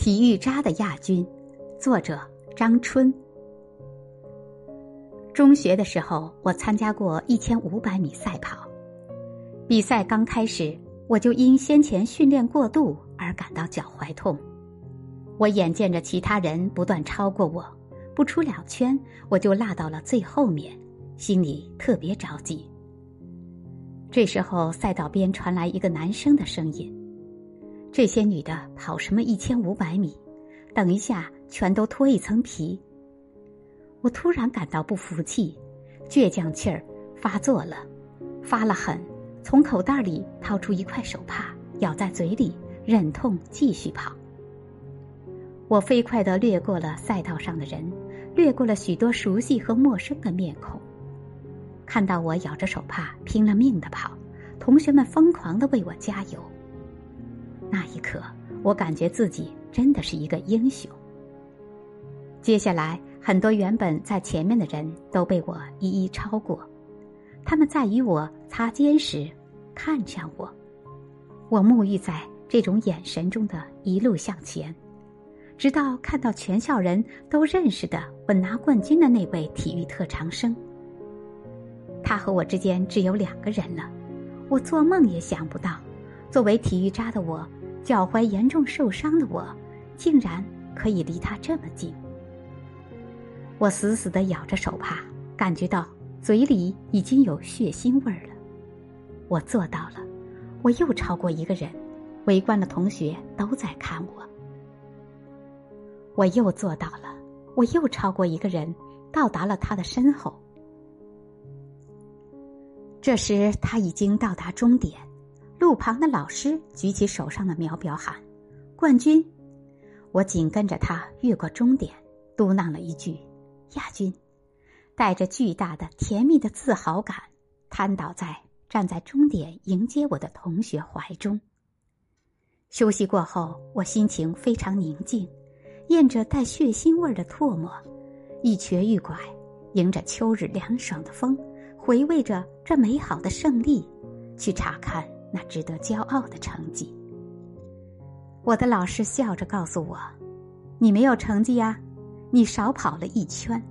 体育渣的亚军，作者张春。中学的时候，我参加过一千五百米赛跑。比赛刚开始，我就因先前训练过度而感到脚踝痛。我眼见着其他人不断超过我，不出两圈我就落到了最后面，心里特别着急。这时候，赛道边传来一个男生的声音。这些女的跑什么一千五百米？等一下，全都脱一层皮。我突然感到不服气，倔强气儿发作了，发了狠，从口袋里掏出一块手帕，咬在嘴里，忍痛继续跑。我飞快地掠过了赛道上的人，掠过了许多熟悉和陌生的面孔。看到我咬着手帕拼了命的跑，同学们疯狂地为我加油。那一刻，我感觉自己真的是一个英雄。接下来，很多原本在前面的人都被我一一超过，他们在与我擦肩时看向我，我沐浴在这种眼神中的一路向前，直到看到全校人都认识的我拿冠军的那位体育特长生。他和我之间只有两个人了，我做梦也想不到，作为体育渣的我。脚踝严重受伤的我，竟然可以离他这么近。我死死的咬着手帕，感觉到嘴里已经有血腥味儿了。我做到了，我又超过一个人，围观的同学都在看我。我又做到了，我又超过一个人，到达了他的身后。这时他已经到达终点。路旁的老师举起手上的秒表喊：“冠军！”我紧跟着他越过终点，嘟囔了一句：“亚军。”带着巨大的甜蜜的自豪感，瘫倒在站在终点迎接我的同学怀中。休息过后，我心情非常宁静，咽着带血腥味的唾沫，一瘸一拐，迎着秋日凉爽的风，回味着这美好的胜利，去查看。那值得骄傲的成绩。我的老师笑着告诉我：“你没有成绩呀，你少跑了一圈。”